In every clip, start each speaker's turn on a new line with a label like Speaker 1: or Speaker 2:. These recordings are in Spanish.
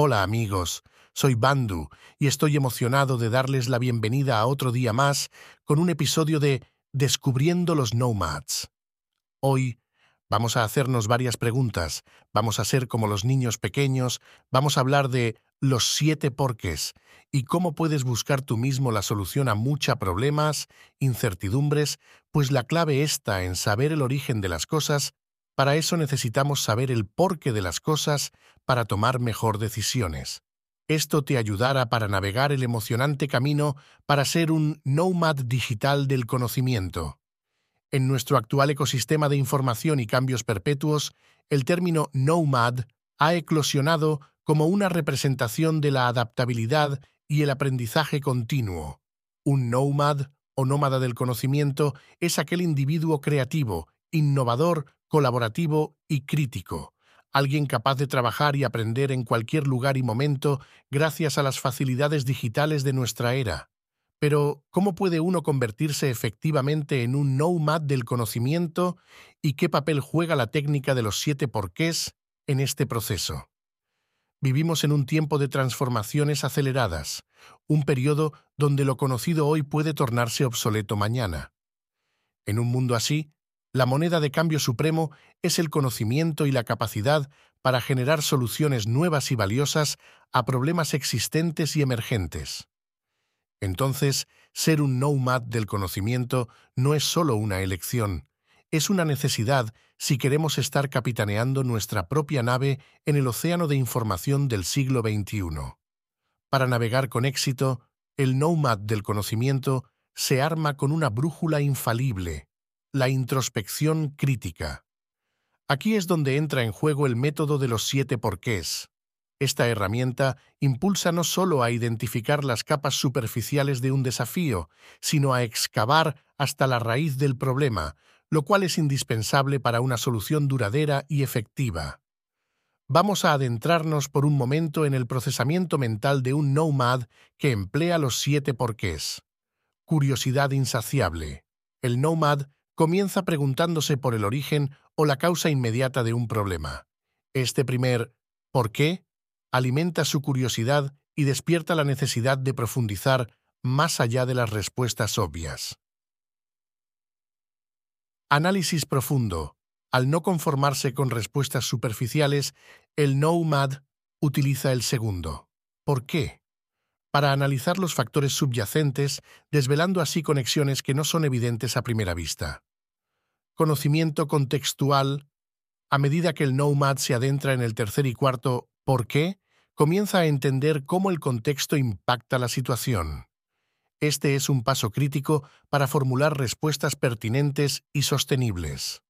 Speaker 1: Hola amigos, soy Bandu y estoy emocionado de darles la bienvenida a otro día más con un episodio de Descubriendo los Nomads. Hoy vamos a hacernos varias preguntas, vamos a ser como los niños pequeños, vamos a hablar de los siete porqués y cómo puedes buscar tú mismo la solución a muchos problemas, incertidumbres, pues la clave está en saber el origen de las cosas para eso necesitamos saber el porqué de las cosas para tomar mejor decisiones. Esto te ayudará para navegar el emocionante camino para ser un nomad digital del conocimiento. En nuestro actual ecosistema de información y cambios perpetuos, el término nomad ha eclosionado como una representación de la adaptabilidad y el aprendizaje continuo. Un nomad o nómada del conocimiento es aquel individuo creativo, innovador, colaborativo y crítico, alguien capaz de trabajar y aprender en cualquier lugar y momento gracias a las facilidades digitales de nuestra era. Pero, ¿cómo puede uno convertirse efectivamente en un nomad del conocimiento y qué papel juega la técnica de los siete porqués en este proceso? Vivimos en un tiempo de transformaciones aceleradas, un periodo donde lo conocido hoy puede tornarse obsoleto mañana. En un mundo así, la moneda de cambio supremo es el conocimiento y la capacidad para generar soluciones nuevas y valiosas a problemas existentes y emergentes. Entonces, ser un nomad del conocimiento no es solo una elección, es una necesidad si queremos estar capitaneando nuestra propia nave en el océano de información del siglo XXI. Para navegar con éxito, el nomad del conocimiento se arma con una brújula infalible, la introspección crítica. Aquí es donde entra en juego el método de los siete porqués. Esta herramienta impulsa no solo a identificar las capas superficiales de un desafío, sino a excavar hasta la raíz del problema, lo cual es indispensable para una solución duradera y efectiva. Vamos a adentrarnos por un momento en el procesamiento mental de un nomad que emplea los siete porqués. Curiosidad insaciable. El nomad comienza preguntándose por el origen o la causa inmediata de un problema. Este primer ¿por qué? alimenta su curiosidad y despierta la necesidad de profundizar más allá de las respuestas obvias. Análisis profundo. Al no conformarse con respuestas superficiales, el nomad utiliza el segundo. ¿Por qué? Para analizar los factores subyacentes, desvelando así conexiones que no son evidentes a primera vista conocimiento contextual, a medida que el nomad se adentra en el tercer y cuarto ¿por qué?, comienza a entender cómo el contexto impacta la situación. Este es un paso crítico para formular respuestas pertinentes y sostenibles.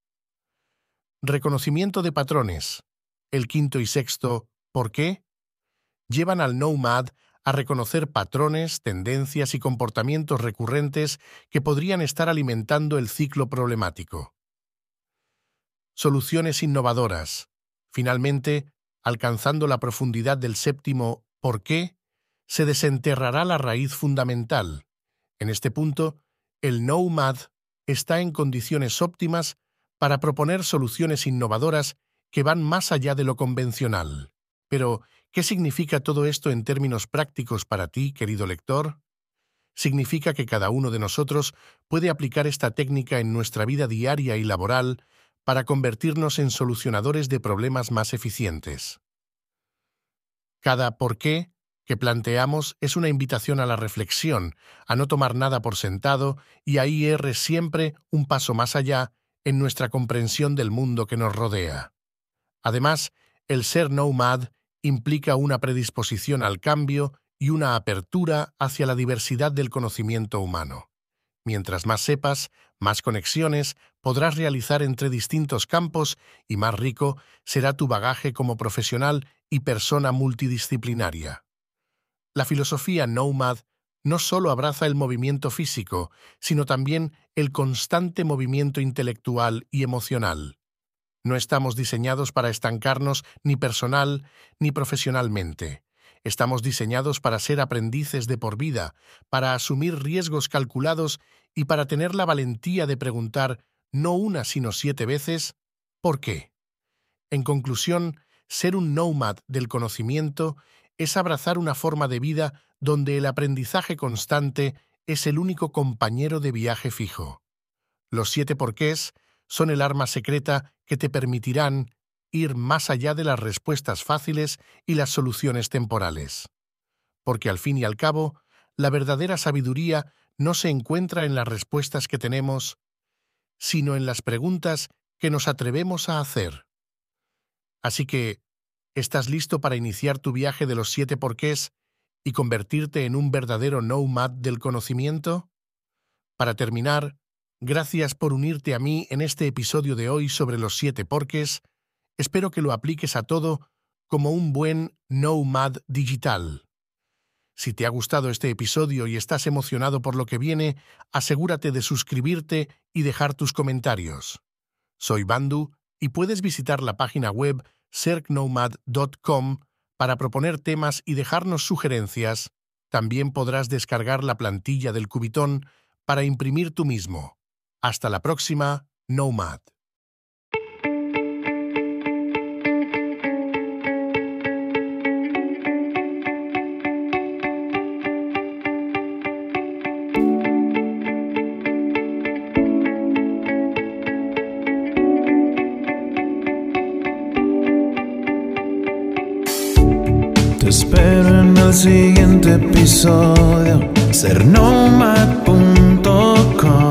Speaker 1: Reconocimiento de patrones. El quinto y sexto ¿por qué? llevan al nomad a reconocer patrones, tendencias y comportamientos recurrentes que podrían estar alimentando el ciclo problemático soluciones innovadoras. Finalmente, alcanzando la profundidad del séptimo ¿por qué?, se desenterrará la raíz fundamental. En este punto, el nomad está en condiciones óptimas para proponer soluciones innovadoras que van más allá de lo convencional. Pero, ¿qué significa todo esto en términos prácticos para ti, querido lector? Significa que cada uno de nosotros puede aplicar esta técnica en nuestra vida diaria y laboral para convertirnos en solucionadores de problemas más eficientes. Cada por qué que planteamos es una invitación a la reflexión, a no tomar nada por sentado y a ir siempre un paso más allá en nuestra comprensión del mundo que nos rodea. Además, el ser nomad implica una predisposición al cambio y una apertura hacia la diversidad del conocimiento humano. Mientras más sepas, más conexiones podrás realizar entre distintos campos y más rico será tu bagaje como profesional y persona multidisciplinaria. La filosofía Nomad no solo abraza el movimiento físico, sino también el constante movimiento intelectual y emocional. No estamos diseñados para estancarnos ni personal ni profesionalmente. Estamos diseñados para ser aprendices de por vida, para asumir riesgos calculados y para tener la valentía de preguntar no una sino siete veces ¿por qué? En conclusión, ser un nomad del conocimiento es abrazar una forma de vida donde el aprendizaje constante es el único compañero de viaje fijo. Los siete porqués son el arma secreta que te permitirán ir más allá de las respuestas fáciles y las soluciones temporales. Porque al fin y al cabo, la verdadera sabiduría no se encuentra en las respuestas que tenemos, sino en las preguntas que nos atrevemos a hacer. Así que, ¿estás listo para iniciar tu viaje de los siete porqués y convertirte en un verdadero nomad del conocimiento? Para terminar, gracias por unirte a mí en este episodio de hoy sobre los siete porqués. Espero que lo apliques a todo como un buen nomad digital. Si te ha gustado este episodio y estás emocionado por lo que viene, asegúrate de suscribirte y dejar tus comentarios. Soy Bandu y puedes visitar la página web cercnomad.com para proponer temas y dejarnos sugerencias, también podrás descargar la plantilla del Cubitón para imprimir tú mismo. Hasta la próxima, Nomad.
Speaker 2: Te espero en el siguiente episodio, sernomad.com.